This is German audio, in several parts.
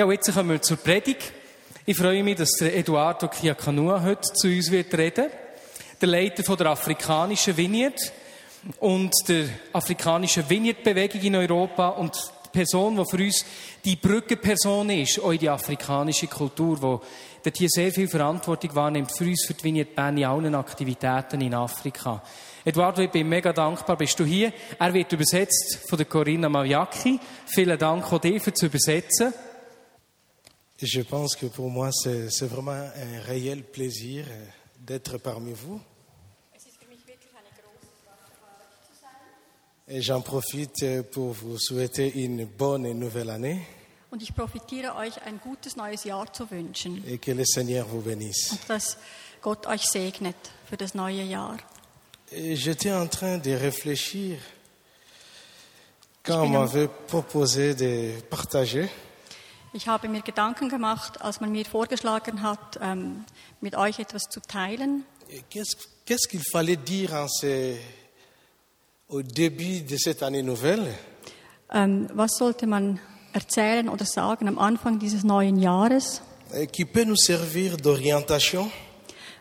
Ja, und jetzt kommen wir zur Predigt. Ich freue mich, dass der Eduardo Kiakanua heute zu uns wird reden. Der Leiter von der afrikanischen Vineyard und der afrikanischen Vineyard-Bewegung in Europa und die Person, die für uns die Brückenperson ist, auch die afrikanische Kultur, die hier sehr viel Verantwortung wahrnimmt für uns, für die Vineyard Bern in allen Aktivitäten in Afrika. Eduardo, ich bin mega dankbar, bist du hier. Er wird übersetzt von der Corinna Maviaki. Vielen Dank auch dir für zu übersetzen. Je pense que pour moi, c'est vraiment un réel plaisir euh, d'être parmi vous. Et j'en profite euh, pour vous souhaiter une bonne et nouvelle année Und ich profitiere euch ein gutes neues Jahr zu wünschen. et que le Seigneur vous bénisse. Und dass Gott euch segnet für das neue Jahr. J'étais en train de réfléchir quand on m'avait proposé de partager. Ich habe mir Gedanken gemacht, als man mir vorgeschlagen hat, ähm, mit euch etwas zu teilen. Qu'est-ce qu'il fallait dire en ce- au début de cette année nouvelle Ähm, was sollte man erzählen oder sagen am Anfang dieses neuen Jahres? qui peut nous servir d'orientation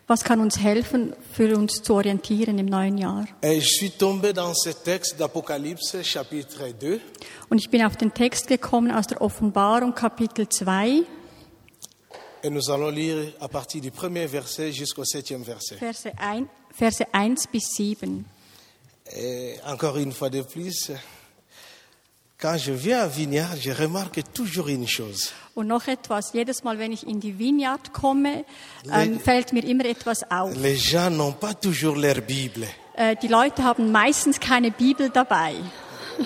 Was kann uns helfen, für uns zu orientieren im neuen Jahr? Et je suis tombé dans ce texte d'Apocalypse, chapitre 2. Und ich bin auf den Text gekommen aus der Offenbarung Kapitel 2, Et nous allons lire à partir du premier verset jusqu'au septième verset. Verse 1, Verse 1 bis 7. Et encore une fois de plus, quand je viens à Vignard, je remarque toujours une chose. Und noch etwas, jedes Mal, wenn ich in die Vineyard komme, ähm, fällt mir immer etwas auf. Les gens n'ont pas toujours leur Bible. Äh, die Leute haben meistens keine Bibel dabei.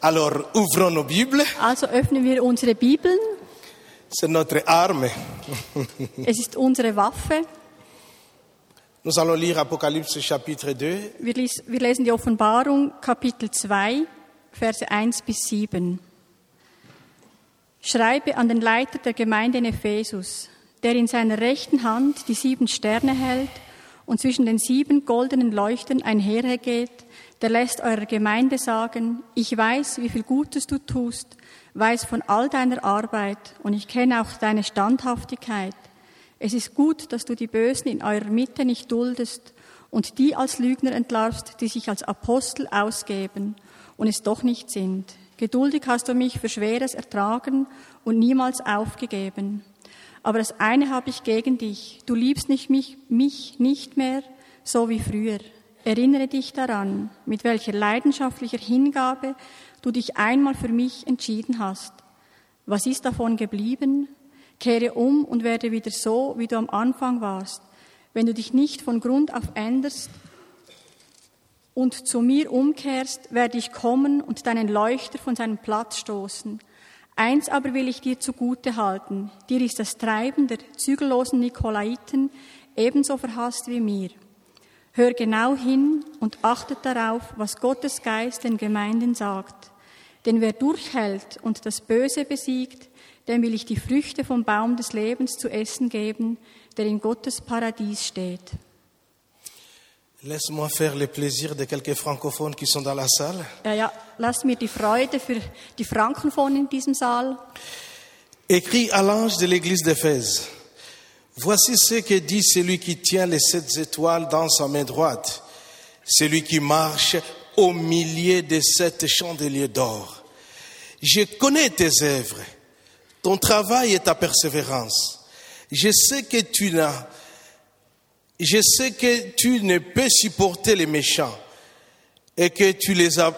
Alors, ouvrons nos Bibles. Also öffnen wir unsere Bibeln. C'est notre arme. Es ist unsere Waffe. Nous allons lire Apocalypse chapitre 2 Wir, lies, wir lesen die Offenbarung Kapitel 2, Verse 1 bis 7. Schreibe an den Leiter der Gemeinde in Ephesus, der in seiner rechten Hand die sieben Sterne hält und zwischen den sieben goldenen Leuchten einhergeht, der lässt eurer Gemeinde sagen, ich weiß, wie viel Gutes du tust, weiß von all deiner Arbeit und ich kenne auch deine Standhaftigkeit. Es ist gut, dass du die Bösen in eurer Mitte nicht duldest und die als Lügner entlarvst, die sich als Apostel ausgeben und es doch nicht sind. Geduldig hast du mich für Schweres ertragen und niemals aufgegeben. Aber das eine habe ich gegen dich. Du liebst nicht mich, mich nicht mehr so wie früher. Erinnere dich daran, mit welcher leidenschaftlicher Hingabe du dich einmal für mich entschieden hast. Was ist davon geblieben? Kehre um und werde wieder so, wie du am Anfang warst. Wenn du dich nicht von Grund auf änderst und zu mir umkehrst, werde ich kommen und deinen Leuchter von seinem Platz stoßen. Eins aber will ich dir zugute halten. Dir ist das Treiben der zügellosen Nikolaiten ebenso verhasst wie mir. Hör genau hin und achtet darauf, was Gottes Geist den Gemeinden sagt. Denn wer durchhält und das Böse besiegt, dem will ich die Früchte vom Baum des Lebens zu essen geben, der in Gottes Paradies steht. Laisse-moi faire le plaisir de quelques francophones qui sont dans la salle. Ja, ja, lasst mir die Freude für die Frankenfon in diesem Saal. Écrit à l'ange de l'église d'Éphèse. Voici ce que dit celui qui tient les sept étoiles dans sa main droite, celui qui marche au milieu des sept chandeliers d'or. Je connais tes œuvres, ton travail et ta persévérance. Je sais que tu n'as, je sais que tu ne peux supporter les méchants et que tu les as,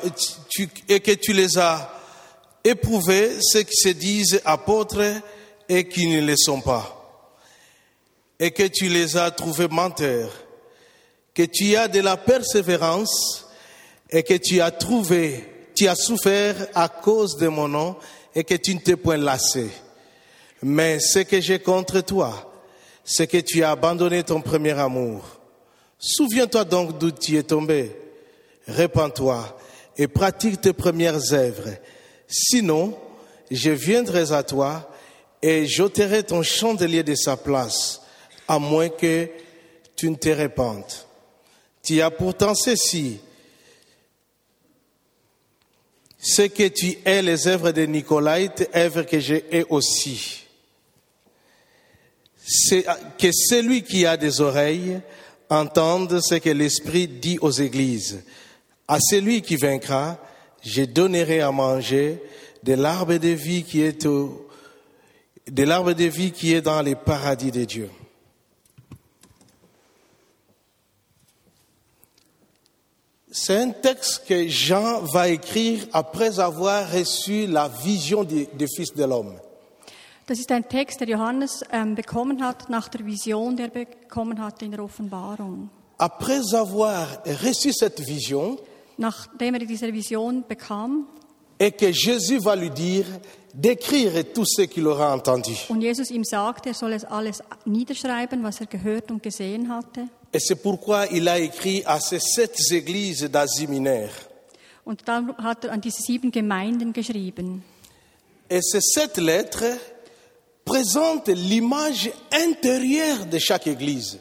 et que tu les as éprouvés, ceux qui se disent apôtres et qui ne le sont pas. Et que tu les as trouvés menteurs, que tu as de la persévérance et que tu as trouvé, tu as souffert à cause de mon nom et que tu ne t'es point lassé. Mais ce que j'ai contre toi, c'est que tu as abandonné ton premier amour. Souviens-toi donc d'où tu es tombé. Répands-toi et pratique tes premières œuvres. Sinon, je viendrai à toi et j'ôterai ton chandelier de sa place, à moins que tu ne te répandes. Tu as pourtant ceci. Ce que tu es les œuvres de Nicolaïte, œuvres que je hais aussi. C'est que celui qui a des oreilles entende ce que l'Esprit dit aux églises. À celui qui vaincra, je donnerai à manger de l'arbre de vie qui est au, de l'arbre de vie qui est dans les paradis de Dieu. C'est un texte que Jean va écrire après avoir reçu la vision du, du Fils de l'homme. Das ist ein Text, der Johannes ähm, bekommen hat nach der Vision, die er bekommen hatte in der Offenbarung. Après avoir reçu cette vision, Nachdem er diese Vision bekam et que Jésus va lui dire d'écrire tout ce qu'il aura entendu. und Jesus ihm sagte, er soll es alles niederschreiben, was er gehört und gesehen hatte. Et c'est pourquoi il a écrit à ces sept églises d'Asie mineure. Und dann hat er an diese sieben Gemeinden geschrieben. Et ces sept lettres présentent l'image intérieure de chaque église.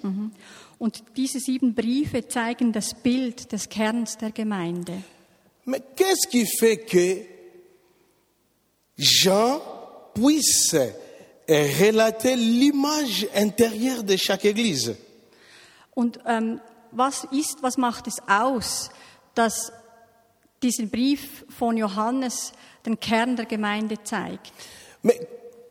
Und diese sieben Briefe zeigen das Bild des Kerns der Gemeinde. Mais qu'est-ce qui fait que Jean puisse relater l'image intérieure de chaque église Und ähm, was ist, was macht es aus, dass dieser Brief von Johannes den Kern der Gemeinde zeigt? Mais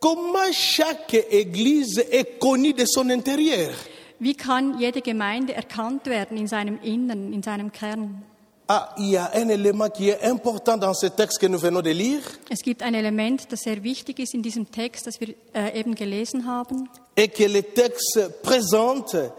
comment chaque église est connue de son intérieur Wie kann jede Gemeinde erkannt werden in seinem Innern, in seinem Kern? Ah, il y a un élément qui est important dans ce texte que nous venons de lire Es gibt ein Element, das sehr wichtig ist in diesem Text, das wir äh, eben gelesen haben. et que le texte présente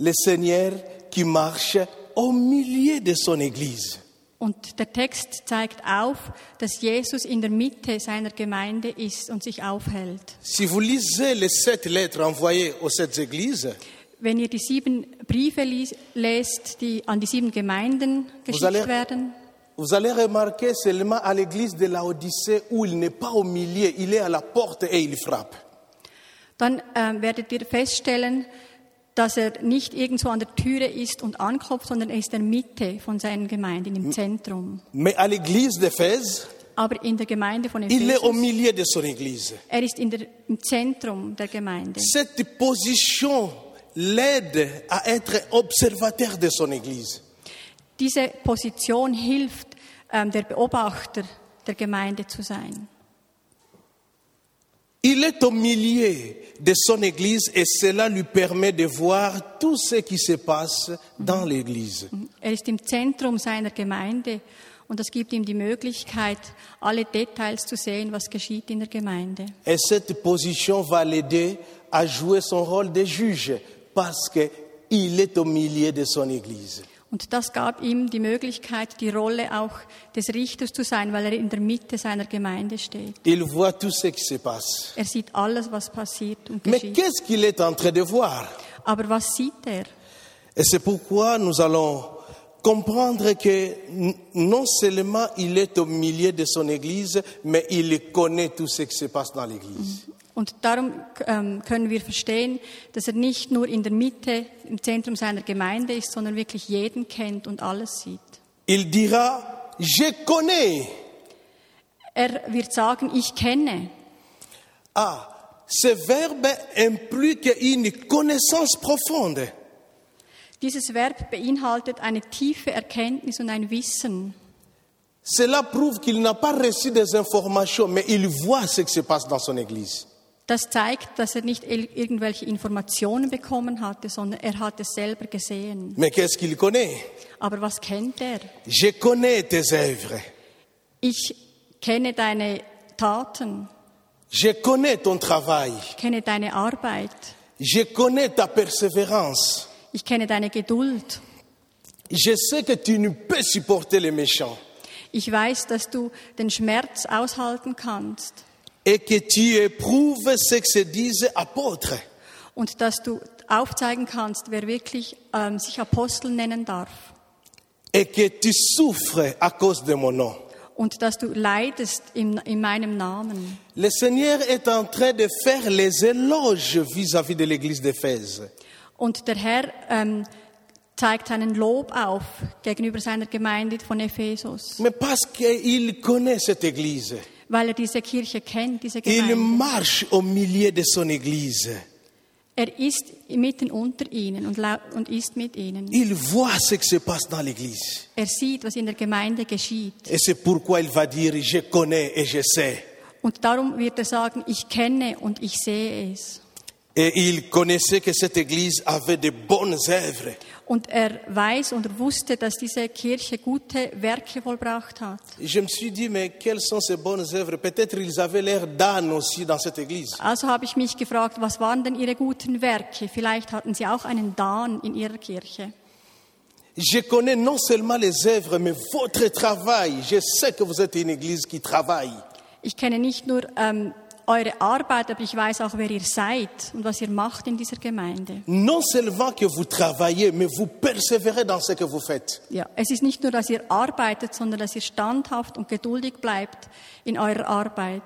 le Seigneur qui marche au milieu de son église. Und der Text zeigt auf, dass Jesus in der Mitte seiner Gemeinde ist und sich aufhält. Si vous lisez les sept lettres envoyées aux sept églises, Wenn ihr die sieben Briefe lies- lest, die an die sieben Gemeinden geschickt allez- werden, vous allez remarquer seulement à l'église de la Odyssée où il n'est pas au milieu, il est à la porte et il frappe. dann ähm, werdet ihr feststellen, dass er nicht irgendwo an der Türe ist und anklopft, sondern er ist in der Mitte von seinen Gemeinden, im Zentrum. Mais à l'église d'Éphèse, Aber in der Gemeinde von il est au Ephesus, milieu de son église. er ist in der, im Zentrum der Gemeinde. Cette position l'aide à être observateur de son église. Diese Position hilft, ähm, der Beobachter der Gemeinde zu sein. Il est au milieu de son église et cela lui permet de voir tout ce qui se passe dans l'église. Er ist im Zentrum seiner Gemeinde und das gibt ihm die Möglichkeit, alle Details zu sehen, was geschieht in der Gemeinde. Et cette position va l'aider à jouer son rôle de juge parce qu'il est au milieu de son église. Und das gab ihm die Möglichkeit, die Rolle auch des Richters zu sein, weil er in der Mitte seiner Gemeinde steht. Il voit tout ce qui se passe. Er sieht alles, was passiert und Mais geschieht. qu'est-ce qu'il est en train de voir Aber was sieht er? Et c'est pourquoi nous allons comprendre que non seulement il est au milieu de son église, mais il connaît tout ce qui se passe dans l'église. Und darum ähm, können wir verstehen, dass er nicht nur in der Mitte, im Zentrum seiner Gemeinde ist, sondern wirklich jeden kennt und alles sieht. Il dira, je connais. Er wird sagen, ich kenne. Ah, ce verbe implique une connaissance profonde. Dieses Verb beinhaltet eine tiefe Erkenntnis und ein Wissen. Cela prouve qu'il n'a pas reçu des informations, mais il voit ce qui se passe dans son église. Das zeigt, dass er nicht irgendwelche Informationen bekommen hatte, sondern er hat es selber gesehen. Mais qu'est-ce qu'il connaît Aber was kennt er? Je connais tes œuvres. Ich kenne deine Taten, Je connais ton travail. ich kenne deine Arbeit, Je connais ta persévérance. ich kenne deine Geduld. Je sais que tu ne peux supporter les méchants Ich weiß, dass du den Schmerz aushalten kannst et que tu éprouves ce que se disent apôtres. und dass du aufzeigen kannst, wer wirklich ähm, sich Apostel nennen darf et que tu souffres à cause de mon nom. und dass du leidest in, in meinem Namen. Le Seigneur est en train de faire les éloges vis-à-vis de l'église d'Éphèse. Und der Herr ähm, zeigt seinen Lob auf gegenüber seiner Gemeinde von Ephesus, Mais parce qu'il connaît cette église. Weil er diese Kirche kennt, diese Il Gemeinde. marche au milieu de son église. Er ist mitten unter ihnen und, und ist mit ihnen. Il voit ce qui se passe dans l'église. Er sieht, was in der Gemeinde geschieht. Et c'est pourquoi il va dire, je connais et je sais. Und darum wird er sagen, ich kenne und ich sehe es. Et il connaissait que cette église avait de bonnes œuvres. Und er weiß und er wusste, dass diese Kirche gute Werke vollbracht hat. Je me suis dit, mais quelles sont ces bonnes œuvres Peut-être ils avaient l'air d'âne aussi dans cette église. Also habe ich mich gefragt, was waren denn ihre guten Werke? Vielleicht hatten sie auch einen Dan in ihrer Kirche. Je connais non seulement les œuvres, mais votre travail. Je sais que vous êtes une église qui travaille. Ich kenne nicht nur ähm, eure Arbeit, aber ich weiß auch, wer ihr seid und was ihr macht in dieser Gemeinde. Non seulement que vous travaillez, mais vous persévérez dans ce que vous faites. Ja, es ist nicht nur, dass ihr arbeitet, sondern dass ihr standhaft und geduldig bleibt in eurer Arbeit.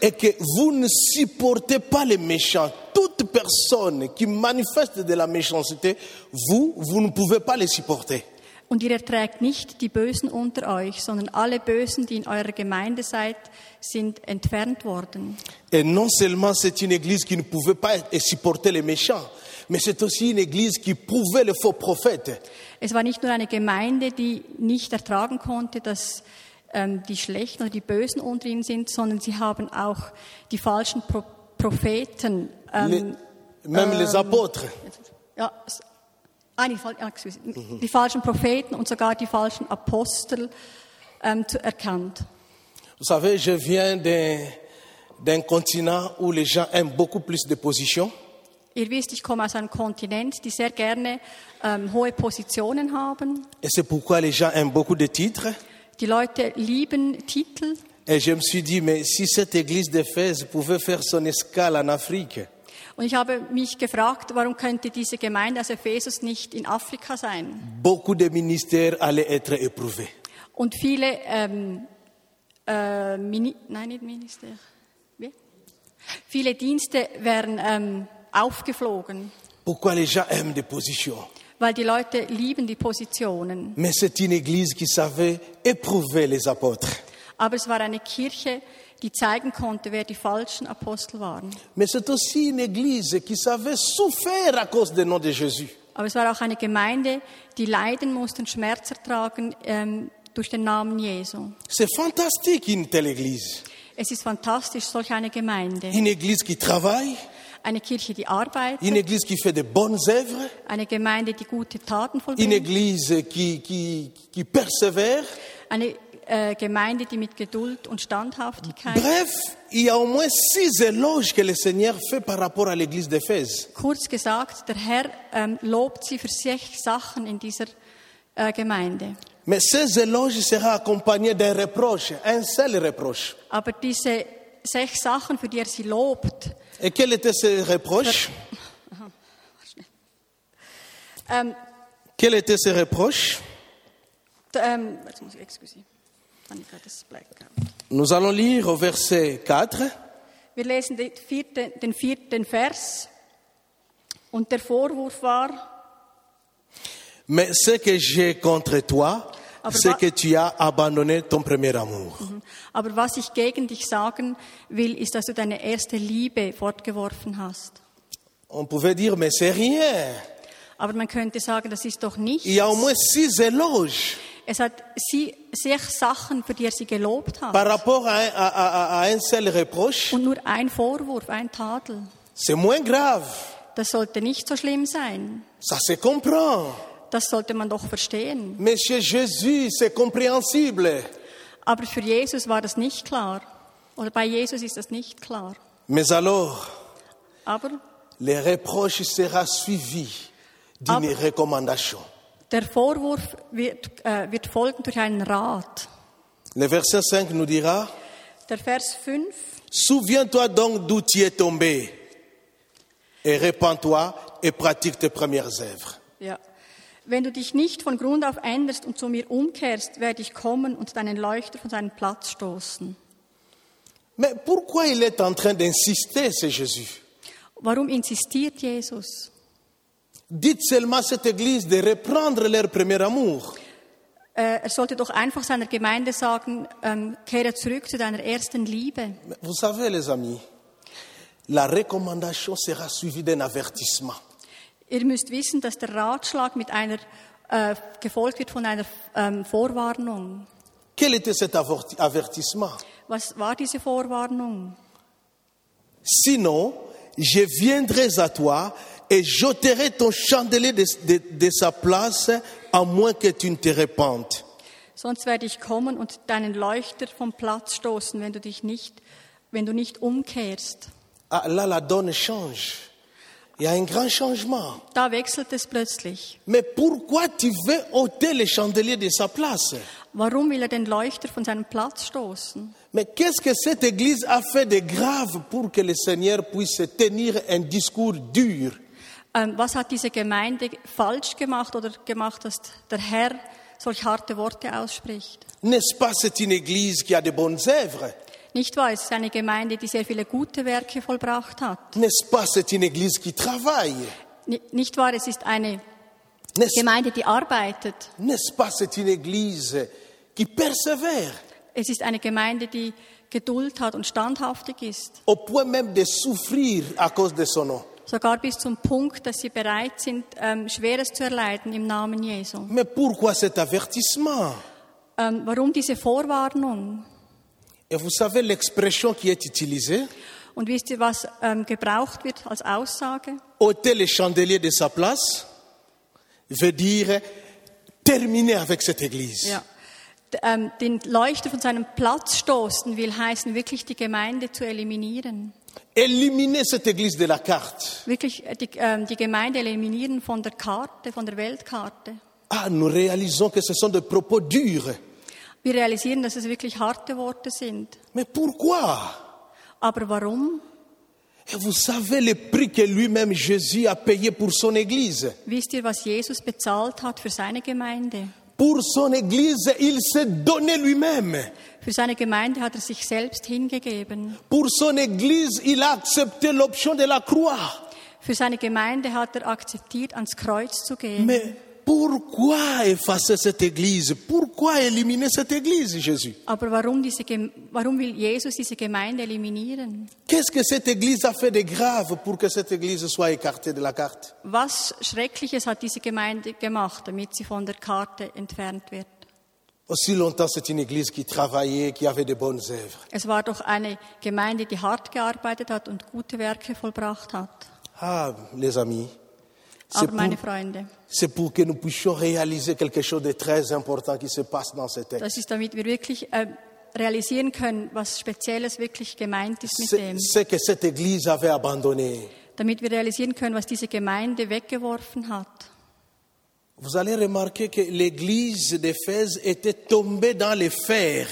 Et que vous ne supportez pas les méchants. Toute personne qui manifeste de la méchanceté, vous, vous ne pouvez pas les supporter. Und ihr erträgt nicht die Bösen unter euch, sondern alle Bösen, die in eurer Gemeinde seid, sind entfernt worden. Et non seulement c'est une église qui ne pouvait pas supporter les méchants, mais c'est aussi une église qui prouvait les faux prophètes. Es war nicht nur eine Gemeinde, die nicht ertragen konnte, dass ähm, die Schlechten oder die Bösen unter ihnen sind, sondern sie haben auch die falschen Pro Propheten, Les- ähm, même les apôtres. ja, s- ah, die, ah, die falschen Propheten und sogar die falschen Apostel ähm, zu, erkannt. Vous savez, je viens d'un continent où les gens aiment beaucoup plus de positions. Ihr wisst, ich komme aus einem Kontinent, die sehr gerne ähm, hohe Positionen haben. Et c'est pourquoi les gens aiment beaucoup de titres. Die Leute lieben Titel. Et je me suis dit, mais si cette église d'Éphèse pouvait faire son escale en Afrique, Und ich habe mich gefragt, warum könnte diese Gemeinde aus Ephesus nicht in Afrika sein? beaucoup de ministères allaient être éprouvés. Und viele, ähm, äh, Mini nein, nicht Minister, wie? Viele Dienste wären ähm, aufgeflogen, Pourquoi les gens aiment des positions weil die Leute lieben die Positionen. Mais c'est une église qui savait éprouver les apôtres. Aber es war eine Kirche, die zeigen konnte, wer die falschen Apostel waren. Mais c'est aussi une église qui savait souffrir à cause du nom de Jésus. Aber es war auch eine Gemeinde, die leiden musste und Schmerz ertragen ähm, durch den Namen Jesu. C'est fantastique une telle église. Es ist fantastisch, solch eine Gemeinde. Une église qui travaille, Eine Kirche, die arbeitet, une église qui fait de bonnes œuvres, eine Gemeinde, die gute Taten une vollbringt, église qui, qui, qui persévère. eine äh, Gemeinde, die mit Geduld und Standhaftigkeit. Bref, il y a au moins six éloges que le Seigneur fait par rapport à l'église d'Éphèse. Kurz gesagt, der Herr ähm, lobt sie für sechs Sachen in dieser äh, Gemeinde. Mais ces éloges seront accompagnés d'un reproche, un seul reproche. Aber diese sechs Sachen, für die er sie lobt, Et quel était ce reproche ähm, Quel était ce reproche ähm, jetzt Nous allons lire au verset 4. Wir lesen den vierten, den vierten Vers. Und der Vorwurf war, Mais ce que j'ai contre toi, c'est que tu as abandonné ton premier amour. aber was ich gegen dich sagen will, ist, dass du deine erste Liebe fortgeworfen hast. On pouvait dire, mais c'est rien. Aber man könnte sagen, das ist doch Il nichts. y a au moins six éloges Es hat sie, sechs Sachen, für die er sie gelobt hat. par rapport à à- à- à un seul reproche. Und nur ein Vorwurf, ein Tadel. C'est moins grave. Das sollte nicht so schlimm sein. Ça se comprend. Das sollte man doch verstehen. Mais chez Jésus, c'est compréhensible. Aber für Jesus war das nicht klar. Oder bei Jesus ist das nicht klar. Mais alors, Aber le reproche sera suivi d'une Aber- recommandation. Der Vorwurf wird, äh, wird folgen durch einen Rat. Le verset 5 nous dira, Der Vers 5. Souviens-toi donc d'où tu es tombé et répands-toi et pratique tes premières œuvres. Ja. Wenn du dich nicht von Grund auf änderst und zu mir umkehrst, werde ich kommen und deinen Leuchter von seinem Platz stoßen. Mais pourquoi il est en train d'insister, c'est Jésus Warum insistiert Jesus? Dites seulement à cette église de reprendre leur premier amour. Äh, er sollte doch einfach seiner Gemeinde sagen, ähm, kehre zurück zu deiner ersten Liebe. Vous savez, les amis, la recommandation sera suivie d'un avertissement. Ihr müsst wissen, dass der Ratschlag mit einer äh, gefolgt wird von einer ähm, Vorwarnung. Quel était cet avertissement Was war diese Vorwarnung? Sinon, je viendrai à toi et j'ôterai ton chandelier de, de- de sa place, à moins que tu ne te répandes. Sonst werde ich kommen und deinen Leuchter vom Platz stoßen, wenn du dich nicht, wenn du nicht umkehrst. Ah, là, la donne change. Il y a un grand changement. Da wechselt es plötzlich. Mais pourquoi tu veux ôter le chandelier de sa place Warum will er den Leuchter von seinem Platz stoßen? Mais qu'est-ce que cette église a fait de grave pour que le Seigneur puisse tenir un discours dur was hat diese Gemeinde falsch gemacht oder gemacht, dass der Herr solch harte Worte ausspricht? N'est-ce pas, c'est une église qui a de bonnes œuvres Nicht wahr? Es ist eine Gemeinde, die sehr viele gute Werke vollbracht hat. N'est-ce pas, c'est une église qui travaille Ni- Nicht wahr? Es ist eine Gemeinde, die arbeitet. n'est-ce pas, c'est une église qui persévère Es ist eine Gemeinde, die Geduld hat und standhaftig ist. au point même de souffrir à cause de son nom Sogar bis zum Punkt, dass sie bereit sind, ähm, Schweres zu erleiden im Namen Jesu. Mais pourquoi cet avertissement Ähm, warum diese Vorwarnung? Et vous savez l'expression qui est utilisée Und wisst ihr, was ähm, gebraucht wird als Aussage? ôter le chandelier de sa place veut dire terminer avec cette église. Ja. Ähm, den Leuchter von seinem Platz stoßen will heißen, wirklich die Gemeinde zu eliminieren. Éliminer cette église de la carte. Wirklich die, ähm, die Gemeinde eliminieren von der Karte, von der Weltkarte. Ah, nous réalisons que ce sont des propos durs. Wir realisieren, dass es wirklich harte Worte sind. Mais pourquoi? Aber warum? Et vous savez le prix que lui-même Jésus a payé pour son église? Wisst ihr, was Jesus bezahlt hat für seine Gemeinde? Pour son église, il s'est donné lui-même. Für seine Gemeinde hat er sich selbst hingegeben. Pour son église, il a accepté l'option de la croix. Für seine Gemeinde hat er akzeptiert, ans Kreuz zu gehen. Mais pourquoi effacer cette église Pourquoi éliminer cette église, Jésus Aber warum, diese, warum will Jesus diese Gemeinde eliminieren? Qu'est-ce que cette église a fait de grave pour que cette église soit écartée de la carte Was Schreckliches hat diese Gemeinde gemacht, damit sie von der Karte entfernt wird? Aussi longtemps, c'est une église qui travaillait, qui avait de bonnes œuvres. Es war doch eine Gemeinde, die hart gearbeitet hat und gute Werke vollbracht hat. Ah, les amis, c'est Aber pour, meine Freunde, c'est pour que nous puissions réaliser quelque chose de très important qui se passe dans ce texte. das ist, damit wir wirklich äh, realisieren können, was Spezielles wirklich gemeint ist mit dem. ce que cette église avait abandonné. Damit wir realisieren können, was diese Gemeinde weggeworfen hat. Vous allez remarquer que l'église d'Éphèse était tombée dans les fers.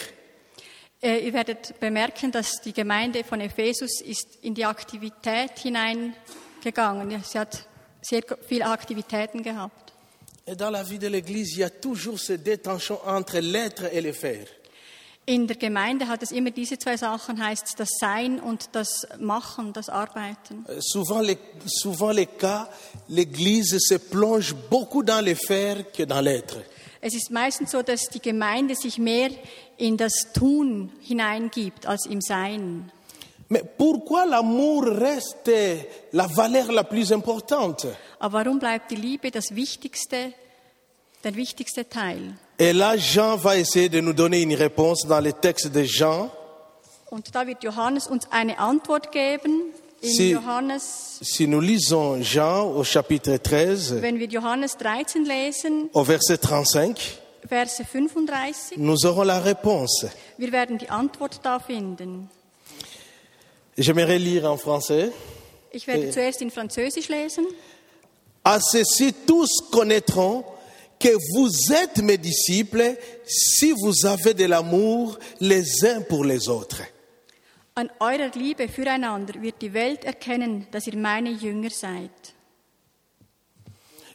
Äh, Ihr werdet bemerken, dass die Gemeinde von Ephesus ist in die Aktivität hineingegangen. Sie hat sehr viele Aktivitäten gehabt. Et dans la vie de l'église, il y a toujours ce détention entre l'être et le faire. In der Gemeinde hat es immer diese zwei Sachen, heißt das Sein und das Machen, das Arbeiten. Euh, Souvent les, souvent les cas, l'église se plonge beaucoup dans le faire que dans l'être. Es ist meistens so, dass die Gemeinde sich mehr in das Tun hineingibt als im Sein. Mais pourquoi l'amour reste la valeur la plus importante Aber warum bleibt die Liebe das wichtigste, der wichtigste Teil? Et là, Jean va essayer de nous donner une réponse dans le texte de Jean. Und da wird Johannes uns eine Antwort geben. In Sie- Johannes, Si nous lisons Jean au chapitre 13, wenn wir Johannes 13 lesen, au verset 35, Verse 35, nous aurons la réponse. wir werden die Antwort da finden. J'aimerais lire en français. Ich werde zuerst in Französisch lesen. À ceci, tous connaîtront que vous êtes mes disciples si vous avez de l'amour les uns pour les autres. An eurer Liebe füreinander wird die Welt erkennen, dass ihr meine Jünger seid.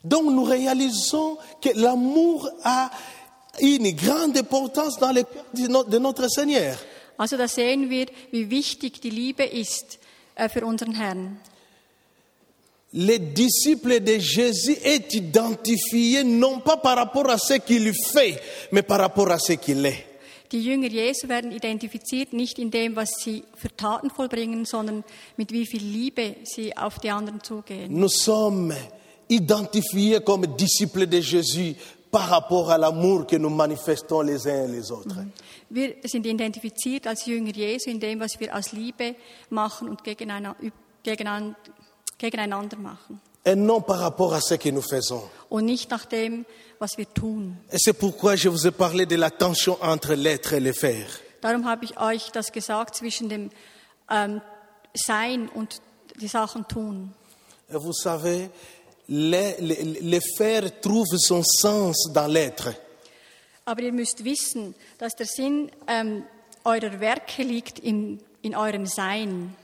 Donc nous réalisons que l'amour a une grande importance dans le cœur de no- de notre Seigneur. Also da sehen wir, wie wichtig die Liebe ist äh, für unseren Herrn. Les disciples de Jésus est identifié non pas par rapport à ce qu'il fait, mais par rapport à ce qu'il est. Die Jünger Jesu werden identifiziert nicht in dem, was sie für Taten vollbringen, sondern mit wie viel Liebe sie auf die anderen zugehen. Nous sommes identifiés comme disciples de Jésus par rapport à l'amour que nous manifestons les uns et les autres. Wir sind identifiziert als Jünger Jesu in dem, was wir aus Liebe machen und gegeneinander, gegeneinander, gegeneinander machen. Et non par rapport à ce que nous faisons. Und nicht nach dem, was wir tun. Et c'est pourquoi je vous ai parlé de la tension entre l'être et le faire. Darum habe ich euch das gesagt zwischen dem ähm, Sein und die Sachen tun. Et vous savez, le, le- le faire trouve son sens dans l'être. Aber ihr müsst wissen, dass der Sinn ähm, eurer Werke liegt in, in eurem Sein.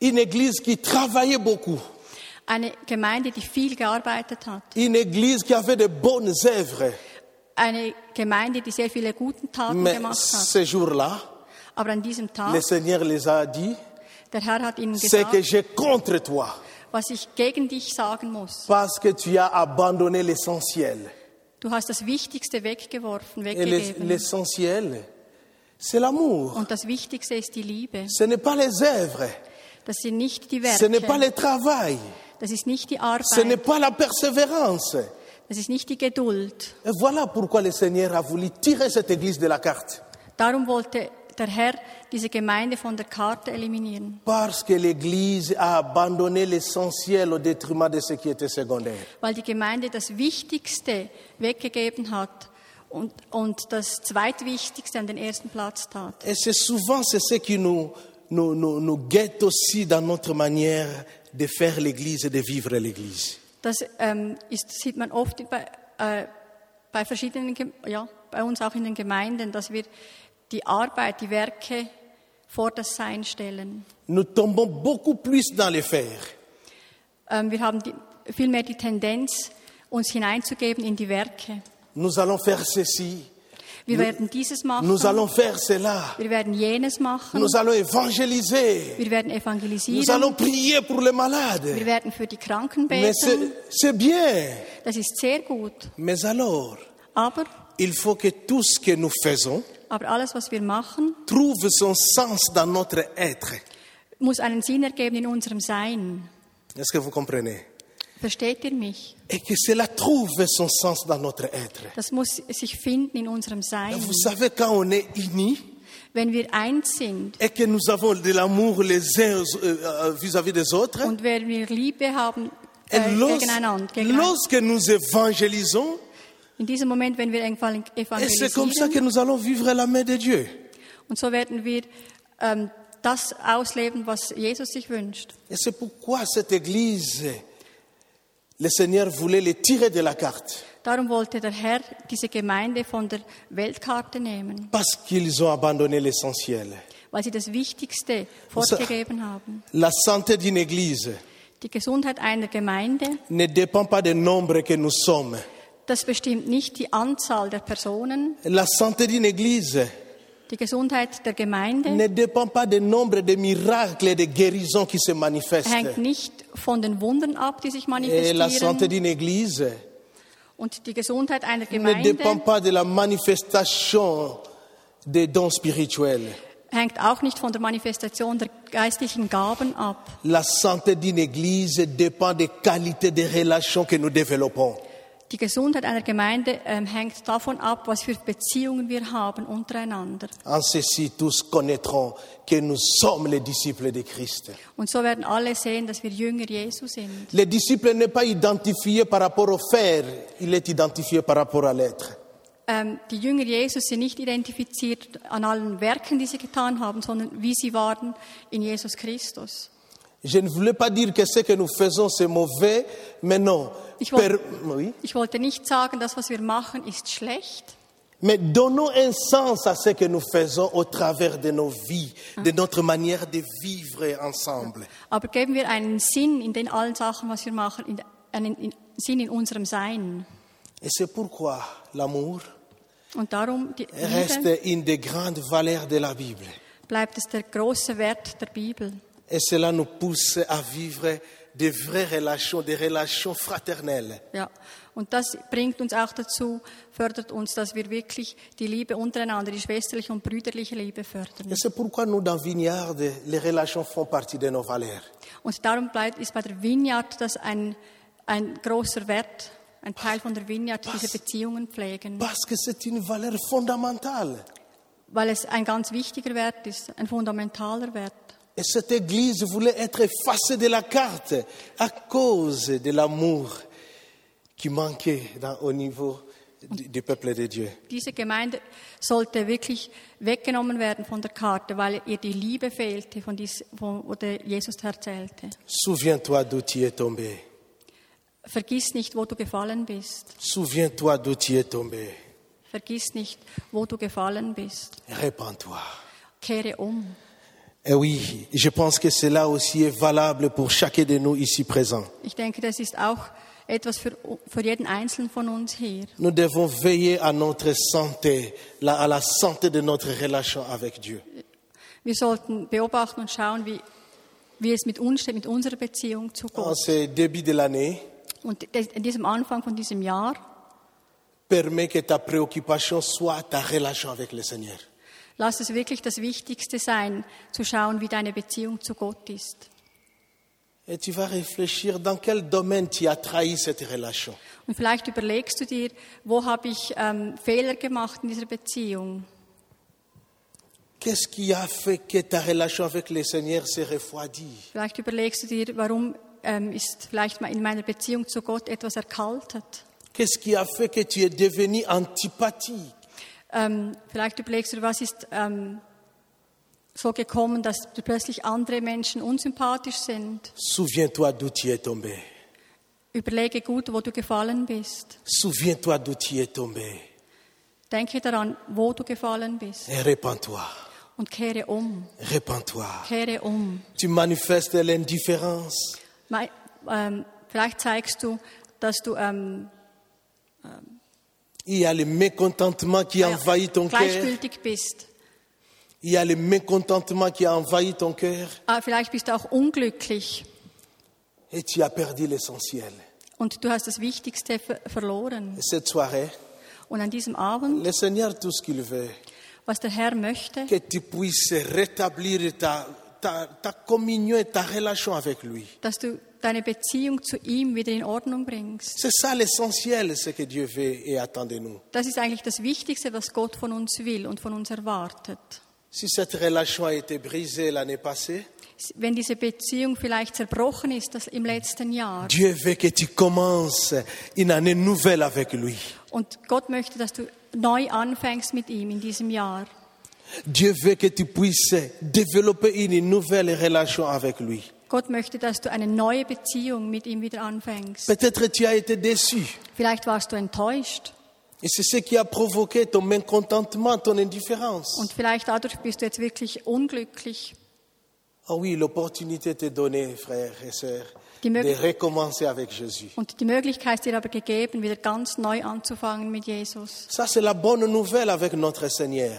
Une église qui travaillait beaucoup. Eine Gemeinde, die viel gearbeitet hat. Une église qui avait de bonnes œuvres. Eine Gemeinde, die sehr viele guten Taten Mais gemacht hat. ce jour-là, Aber an diesem Tag, le Seigneur les a dit, der Herr hat ihnen c'est que gesagt, j'ai contre toi, was ich gegen dich sagen muss. parce que tu as abandonné l'essentiel. Du hast das Wichtigste weggeworfen, weggegeben. l'essentiel, c'est l'amour. Und das Wichtigste ist die Liebe. Ce n'est pas les œuvres, Das sind nicht die ce n'est pas Werke. le travail, Das ist nicht die ce n'est Arbeit. pas la persévérance. Das ist nicht die Geduld. Et voilà pourquoi le Seigneur a voulu tirer cette église de la carte. Darum wollte der Herr diese Gemeinde von der Karte eliminieren. Parce que l'Église a abandonné l'essentiel au détriment de ce qui était secondaire. Weil die Gemeinde das Wichtigste weggegeben hat und, und das Zweitwichtigste an den ersten Platz tat. Et c'est souvent c'est ce qui nous, nous, nous, nous guette aussi dans notre manière de faire l'Église et de vivre l'Église. Das ähm, ist, sieht man oft bei, äh, bei verschiedenen, ja, bei uns auch in den Gemeinden, dass wir die Arbeit, die Werke vor das Sein stellen. Nous tombons beaucoup plus dans les faire. Ähm, wir haben die, vielmehr die Tendenz, uns hineinzugeben in die Werke. Nous allons faire ceci, Wir werden dieses machen, nous allons faire cela, wir werden jenes machen, nous allons évangéliser, wir werden nous evangelisieren, allons prier pour les malades. wir werden für die Kranken Mais c'est beten. c'est bien. Das ist sehr gut. Mais alors, Aber, il faut que tout ce que nous faisons aber alles, was wir machen, trouve son sens dans notre être. muss einen Sinn ergeben in unserem Sein. Est-ce que vous comprenez Versteht ihr mich? Et que cela trouve son sens dans notre être. Das muss sich finden in unserem Sein. Vous savez, quand on est unis Wenn wir eins sind et que nous avons de l'amour les uns euh, euh, vis-à-vis des autres, und wenn wir Liebe haben äh, gegeneinander, gegeneinander, lorsque nous évangélisons, in diesem Moment, wenn wir evangel- et c'est comme ça evangelisieren, que nous allons vivre la main de Dieu. und so werden wir ähm, das ausleben, was Jesus sich wünscht. Et c'est pourquoi cette église, le Seigneur voulait les tirer de la carte. Darum wollte der Herr diese Gemeinde von der Weltkarte nehmen, Parce qu'ils ont abandonné l'essentiel. weil sie das Wichtigste fortgegeben haben. La santé d'une église Die Gesundheit einer Gemeinde, ne dépend pas du nombre que nous sommes. das bestimmt nicht die Anzahl der Personen. La santé d'une église Die Gesundheit der Gemeinde ne dépend pas du nombre de miracles et de guérisons qui se manifestent. hängt nicht von den Wundern ab, die sich Et la santé manifestieren. d'une église Und die Gesundheit einer ne dépend Gemeinde pas de la manifestation des dons spirituels. hängt auch nicht von der Manifestation der geistlichen Gaben ab. La santé d'une église dépend des qualités des relations que nous développons. Die Gesundheit einer Gemeinde ähm, hängt davon ab, was für Beziehungen wir haben untereinander. En ceci, tous connaîtront que nous sommes les disciples de Christ. Und so werden alle sehen, dass wir Jünger Jesu sind. Le disciple n'est pas identifié par rapport au faire, il est identifié par rapport à l'être. Ähm, die Jünger Jesus sind nicht identifiziert an allen Werken, die sie getan haben, sondern wie sie waren in Jesus Christus. Je ne voulais pas dire que ce que nous faisons c'est mauvais, mais non. Ich wollte- oui. Ich wollte nicht sagen, das, was wir machen, ist schlecht, Mais donnons un sens à ce que nous faisons au travers de nos vies, de notre manière de vivre ensemble. aber geben wir einen Sinn in den allen Sachen, was wir machen, in, einen in, Sinn in unserem Sein. Et c'est pourquoi l'amour reste une des grandes valeurs de la Bible. bleibt es der große Wert der Bibel. Et cela nous pousse à vivre des vraies relations, des relations fraternelles. Ja. Und das bringt uns auch dazu, fördert uns, dass wir wirklich die Liebe untereinander, die schwesterliche und brüderliche Liebe fördern. Et c'est pourquoi nous, dans Vignard, les relations font partie de nos valeurs. Und darum bleibt, ist bei der Vineyard das ein, ein großer Wert, ein Teil von der Vineyard, diese Beziehungen pflegen. Parce que c'est une valeur fondamentale. Weil es ein ganz wichtiger Wert ist, ein fundamentaler Wert. Et cette Église voulait être effacée de la carte à cause de l'amour qui manquait dans- au niveau du, peuple de Dieu. Diese Gemeinde sollte wirklich weggenommen werden von der Karte, weil ihr die Liebe fehlte, von dies, von, wo der Jesus erzählte. Souviens-toi d'où tu es tombé. Vergiss nicht, wo du gefallen bist. Souviens-toi d'où tu es tombé. Vergiss nicht, wo du gefallen bist. Répands-toi. Kehre um. Et oui, je pense que cela aussi est valable pour chacun de nous ici présents. Ich denke, das ist auch etwas für, für jeden Einzelnen von uns hier. Nous devons veiller à notre santé, à la santé de notre relation avec Dieu. Wir sollten beobachten und schauen, wie, wie es mit uns steht, mit unserer Beziehung zu En ce début de l'année, Und in diesem Anfang von diesem Jahr, permets que ta préoccupation soit ta relation avec le Seigneur. Lass es wirklich das Wichtigste sein, zu schauen, wie deine Beziehung zu Gott ist. Et tu vas réfléchir dans quel domaine tu as trahi cette relation. Und vielleicht überlegst du dir, wo habe ich ähm, Fehler gemacht in dieser Beziehung? Qu'est-ce qui a fait que ta relation avec le Seigneur s'est refroidie Vielleicht überlegst du dir, warum ähm, ist vielleicht in meiner Beziehung zu Gott etwas erkaltet? Qu'est-ce qui a fait que tu es devenu antipathique Ähm, vielleicht überlegst du, was ist ähm, so gekommen, dass plötzlich andere Menschen unsympathisch sind. Souviens-toi d'où tu es tombé. Überlege gut, wo du gefallen bist. Souviens-toi d'où tu es tombé. Denke daran, wo du gefallen bist Et répands-toi. und kehre um. Répands-toi. Kehre um. Tu manifestes l'indifférence. Mei- ähm, vielleicht zeigst du, dass du ähm, Il y a le mécontentement qui a envahi ton cœur. gleichgültig bist. Il y a le mécontentement qui a envahi ton cœur. Ah, vielleicht bist du auch unglücklich Et tu as perdu l'essentiel. und du hast das Wichtigste ver verloren. Et cette soirée, Und an diesem Abend, le Seigneur, tout ce qu'il veut, was der Herr möchte, que tu puisses rétablir ta, ta, ta communion et ta relation avec lui. dass du deine Beziehung zu ihm wieder in Ordnung bringst. C'est ça l'essentiel, ce que Dieu veut et attend de nous. Das ist eigentlich das Wichtigste, was Gott von uns will und von uns erwartet. Si cette relation a été brisée l'année passée, Wenn diese Beziehung vielleicht zerbrochen ist, das im letzten Jahr, Dieu veut que tu commences une année nouvelle avec lui. und Gott möchte, dass du neu anfängst mit ihm in diesem Jahr. Dieu veut que tu puisses développer une nouvelle relation avec lui. Gott möchte, dass du eine neue Beziehung mit ihm wieder anfängst. Peut-être tu as été déçu. Vielleicht warst du enttäuscht Et c'est ce qui a provoqué ton mécontentement, ton indifférence. und vielleicht dadurch bist du jetzt wirklich unglücklich. Ah oui, l'opportunité t'est donnée, frères et sœurs, Die de Möglichkeit recommencer avec Jésus. Und die Möglichkeit ist dir aber gegeben, wieder ganz neu anzufangen mit Jesus. Ça, c'est la bonne nouvelle avec notre Seigneur.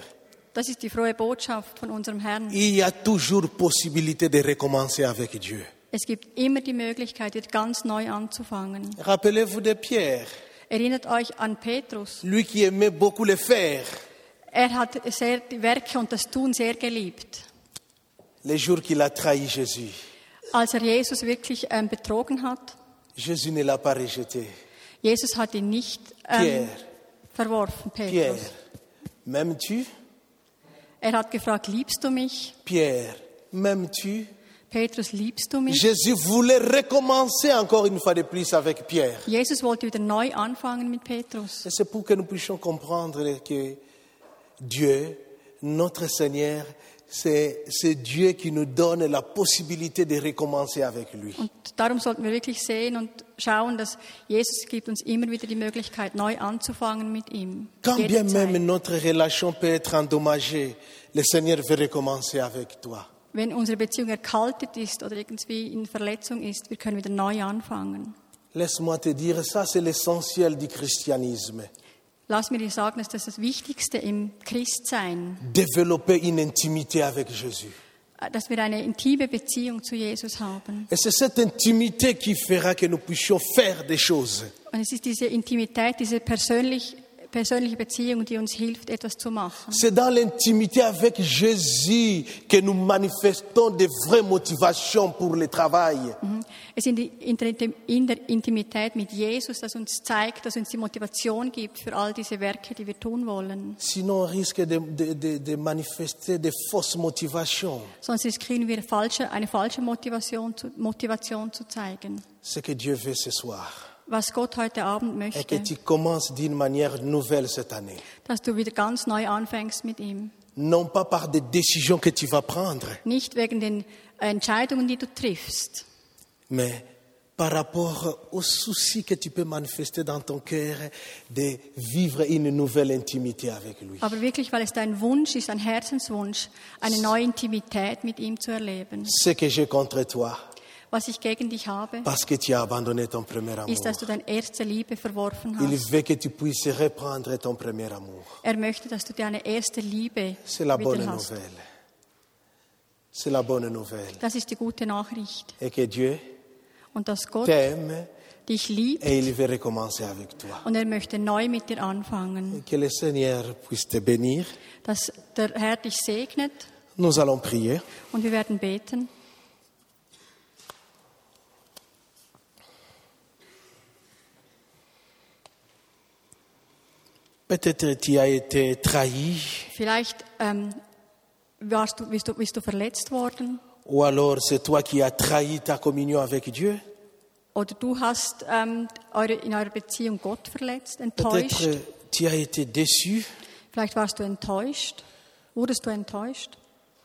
Das ist die frohe Botschaft von unserem Herrn. Il y a toujours possibilité de recommencer avec Dieu. Es gibt immer die Möglichkeit, wieder ganz neu anzufangen. Rappelez-vous de Pierre, Erinnert euch an Petrus. lui qui aimait beaucoup le faire. Er hat sehr die Werke und das Tun sehr geliebt. Les jours qu'il a trahi Jésus, Als er Jesus wirklich ähm, betrogen hat, Jésus ne l'a pas rejeté. Jesus hat ihn nicht ähm, Pierre, verworfen, Pierre, Petrus. m'aimes-tu Er hat gefragt, liebst du mich? Pierre, m'aimes-tu Petrus, liebst du mich? Jésus voulait recommencer encore une fois de plus avec Pierre. Jesus wollte wieder neu anfangen mit Petrus. Et c'est pour que nous puissions comprendre que Dieu, notre Seigneur, c'est Dieu qui nous donne la possibilité de recommencer avec lui. Und darum sollten wir wirklich sehen und schauen, dass Jesus gibt uns immer wieder die Möglichkeit, neu anzufangen mit ihm. Quand bien Jederzeit. même notre relation peut être endommagée, le Seigneur veut recommencer avec toi. Wenn unsere Beziehung erkaltet ist oder irgendwie in Verletzung ist, wir können wieder neu anfangen. Laisse-moi te dire, ça c'est l'essentiel du christianisme. Lass mir dir sagen, dass das das Wichtigste im Christsein, Développer une intimité avec Jésus. äh, dass wir eine intime Beziehung zu Jesus haben. Et c'est cette intimité qui fera que nous puissions faire des choses. Und es ist diese Intimität, diese persönlich, persönliche Beziehung, die uns hilft, etwas zu machen. C'est dans l'intimité avec Jésus que nous manifestons vraies motivations pour le travail. Mhm. Es ist in, der, in der Intimität mit Jesus, das uns zeigt, dass uns die Motivation gibt für all diese Werke, die wir tun wollen. Sinon, on risque de, de- de- de manifester fausses motivations. Sonst riskieren wir falsche, eine falsche Motivation zu, Motivation zu zeigen. Ce que Dieu veut ce soir. Was Gott heute Abend Et que möchte, tu commences d'une manière nouvelle cette année. dass du wieder ganz neu anfängst mit ihm. Non pas par des décisions que tu vas prendre, Nicht wegen den Entscheidungen, die du triffst, mais par rapport aux soucis que tu peux manifester dans ton cœur de vivre une nouvelle intimité avec lui. aber wirklich, weil es dein Wunsch ist, ein Herzenswunsch, eine neue Intimität mit ihm zu erleben. Ce que j'ai contre toi, Was ich gegen dich habe, parce que tu as abandonné ton premier amour. ist, dass du deine erste Liebe verworfen Il hast. veut que tu puisses reprendre ton premier amour. Er möchte, dass du deine erste Liebe C'est la bonne wieder hast. nouvelle. C'est la bonne nouvelle. Das ist die gute Nachricht. Et que Dieu Und dass Gott t'aime dich liebt et il veut recommencer avec toi. und er möchte neu mit dir anfangen. Que le Seigneur puisse te bénir. Dass der Herr dich segnet Nous allons prier. und wir werden beten. Peut-être tu as été trahi Vielleicht ähm, warst du, bist, du, bist du verletzt worden ou alors c'est toi qui as trahi ta communion avec Dieu. oder du hast ähm, eure, in eurer Beziehung Gott verletzt, enttäuscht. Peut-être tu as été déçu. Vielleicht warst du enttäuscht. Wurdest du enttäuscht?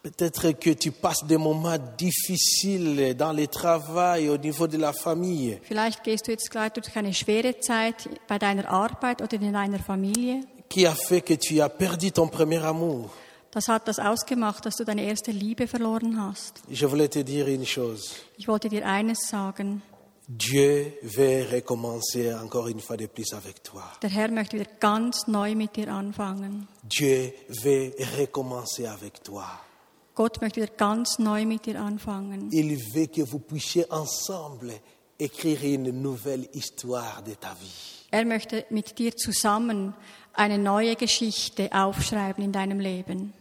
Peut-être que tu passes des moments difficiles dans le travail, au niveau de la famille. Vielleicht gehst du jetzt gleich durch eine schwere Zeit bei deiner Arbeit oder in deiner Familie. Qui a fait que tu as perdu ton premier amour. Das hat das ausgemacht, dass du deine erste Liebe verloren hast. Je voulais te dire une chose. Ich wollte dir eines sagen. Dieu veut recommencer encore une fois de plus avec toi. Der Herr möchte wieder ganz neu mit dir anfangen. Dieu veut recommencer avec toi. Gott möchte wieder ganz neu mit dir anfangen. Il veut que vous puissiez ensemble écrire une nouvelle histoire de ta vie. Er möchte mit dir zusammen eine neue Geschichte aufschreiben in deinem Leben.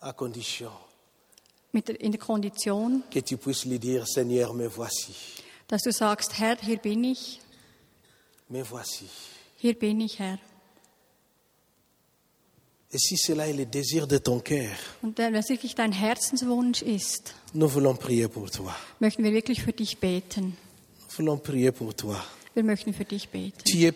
À condition Mit der, in der Kondition, que tu puisses lui dire, Seigneur, me voici. dass du sagst, Herr, hier bin ich, Me voici. hier bin ich, Herr. Et si cela est le désir de ton cœur, Und wenn es wirklich dein Herzenswunsch ist, nous voulons prier pour toi. möchten wir wirklich für dich beten. Nous voulons prier pour toi. Wir möchten für dich beten. Tu es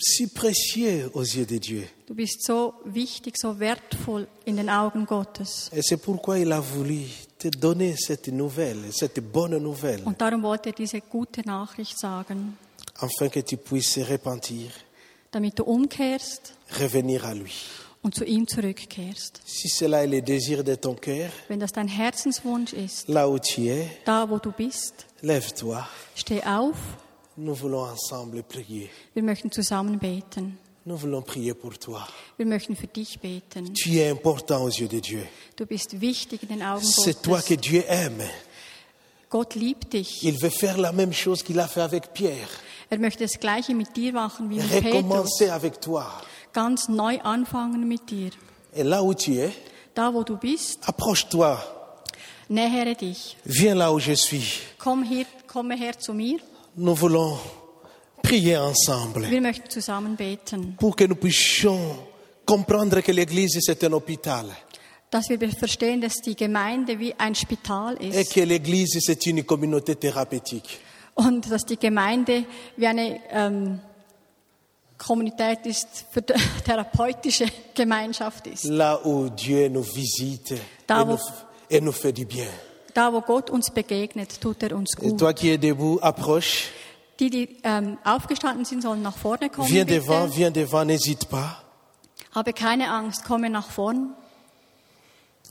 si précieux aux yeux de Dieu. Du bist so wichtig, so wertvoll in den Augen Gottes. Et c'est pourquoi il a voulu te donner cette nouvelle, cette bonne nouvelle, Und darum wollte er diese gute Nachricht sagen, afin que tu puisses repentir, damit du umkehrst revenir à lui. Und zu ihm zurückkehrst. Si cela est le désir de ton cœur, Wenn das dein Herzenswunsch ist, là où tu es, da wo du bist, lève-toi. steh auf. Nous voulons ensemble prier. Wir möchten zusammen beten. Nous voulons prier pour toi. Wir möchten für dich beten. Tu es important aux yeux de Dieu. Du bist wichtig in den Augen C'est toi que Gottes. Dieu aime. Gott liebt dich. Il veut faire la même chose qu'il a fait avec Pierre. Er möchte das Gleiche mit dir machen wie mit Petrus. Recommencer avec toi. Ganz neu anfangen mit dir. Et là où tu es, Da wo du bist, approche-toi. nähere dich. Viens là où je suis. Komm hier, komme her zu mir. Nous voulons prier ensemble Wir möchten zusammen beten, pour que nous puissions comprendre que l'Église, c'est un hôpital. dass wir verstehen, dass die Gemeinde wie ein Spital Et ist que l'Église, c'est une communauté thérapeutique. und dass die Gemeinde wie eine ähm, Kommunität ist, für die therapeutische Gemeinschaft ist. Là où Dieu nous visite Da et wo- nous, et nous fait du bien. Da, wo Gott uns begegnet, tut er uns Et gut. toi qui es debout, approche. Die, die ähm, aufgestanden sind, sollen nach vorne kommen. Viens bitte. devant, viens devant, n'hésite pas. Habe keine Angst, komme nach vorn.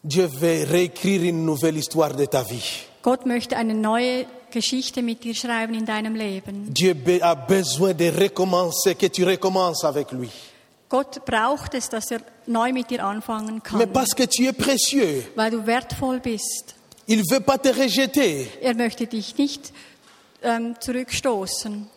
Dieu veut réécrire une nouvelle histoire de ta vie. Gott möchte eine neue Geschichte mit dir schreiben in deinem Leben. Dieu a besoin de recommencer, que tu recommences avec lui. Gott braucht es, dass er neu mit dir anfangen mais kann, parce que tu es précieux. weil du wertvoll bist. Il veut pas te rejeter. Er möchte dich nicht ähm, zurückstoßen.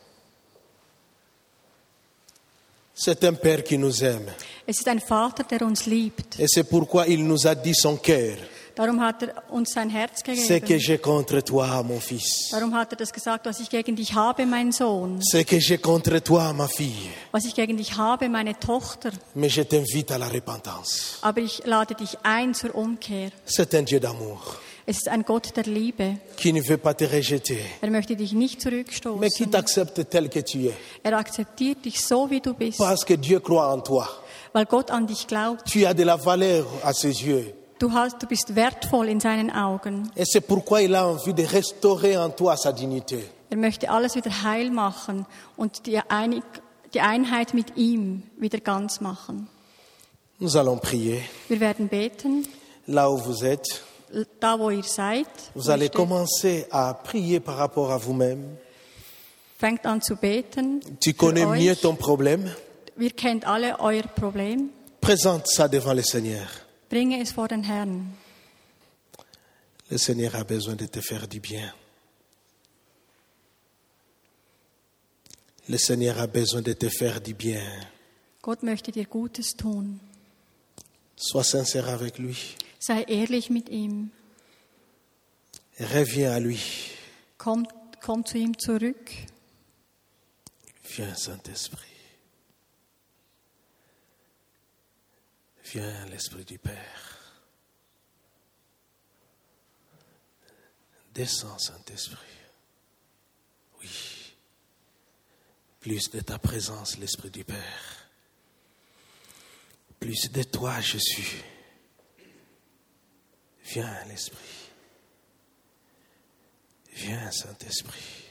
C'est un Père qui nous aime. Es ist ein Vater, der uns liebt. Et c'est pourquoi il nous a dit son cœur. Darum hat er uns sein Herz Ce que gegeben. j'ai contre toi, mon fils. Darum hat er das gesagt, was ich gegen dich habe, mein Sohn. Ce que j'ai contre toi, ma fille. Was ich gegen dich habe, meine Tochter. Mais je t'invite à la repentance. Aber ich lade dich ein zur Umkehr. C'est un Dieu d'amour Es ist ein Gott der Liebe. qui ne veut pas te rejeter, Er möchte dich nicht mais qui zurückstoßen. t'accepte tel que tu es. Er akzeptiert dich so, wie du bist, Parce que Dieu croit en toi. weil Gott an dich glaubt. Tu as de la valeur à ses yeux. Du, hast, du bist wertvoll in seinen Augen. Et c'est pourquoi il a envie de restaurer en toi sa dignité. Er möchte alles wieder heil machen und die, Einig, die Einheit mit ihm wieder ganz machen. Nous allons prier. Wir werden beten, Là où vous êtes, da wo ihr seid. vous allez steht. commencer à prier par rapport à vous-même. Fängt an zu beten. Tu connais mieux ton problème. Wir kennt alle euer Problem. Présente ça devant le Seigneur. Bringe es vor den Herrn. Le Seigneur a besoin de te faire du bien. Le Seigneur a besoin de te faire du bien. Gott möchte dir Gutes tun. Sois sincère avec lui. Sei ehrlich mit ihm. Reviens à lui. Komm, komm zu ihm zurück. Viens, Saint-Esprit. Viens, l'Esprit du Père. Descends, Saint-Esprit. Oui. Plus de ta présence, l'Esprit du Père. Plus de toi, je suis. Viens, l'Esprit. Viens, Saint-Esprit.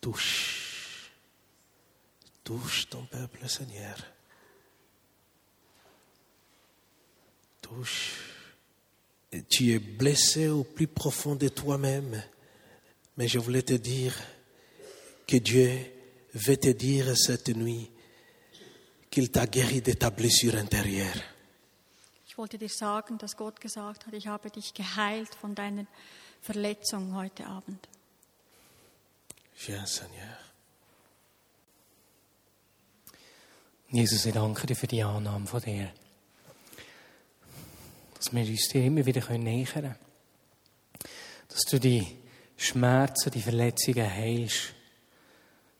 Touche. Touche ton peuple, Seigneur. Tu es blessé au plus profond de toi-même. Mais je voulais te dire que Dieu veut te dire cette nuit qu'il t'a guéri de ta blessure intérieure. Ich wollte dir sagen, dass Gott gesagt hat, ich habe dich geheilt von deiner Verletzung heute Abend. Viens, Seigneur. Jesus, ich danke dir für die Annahme von dir. Dass wir uns dir immer wieder nähern können. Dass du die Schmerzen, die Verletzungen heilst.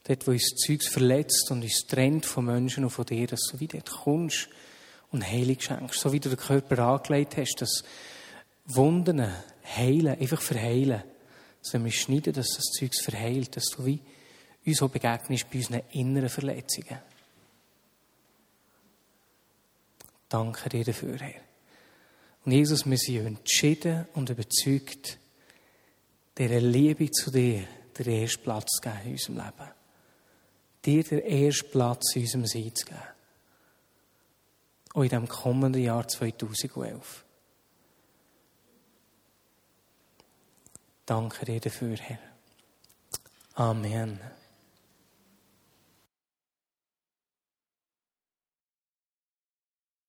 Dort, wo uns das Zeug verletzt und uns trennt von Menschen und von dir, dass du wieder kommst und Heilung schenkst. So wie du den Körper angelegt hast, dass Wunden heilen, einfach verheilen. Dass wenn wir schneiden, dass das Zeug verheilt, dass du wie uns auch begegnest bei unseren inneren Verletzungen. Danke dir dafür, Herr. Und Jesus, wir sind entschieden und überzeugt, dieser Liebe zu dir den ersten Platz zu geben in unserem Leben. Dir den ersten Platz in unserem Sein zu geben. Auch in diesem kommenden Jahr 2011. Danke dir dafür, Herr. Amen.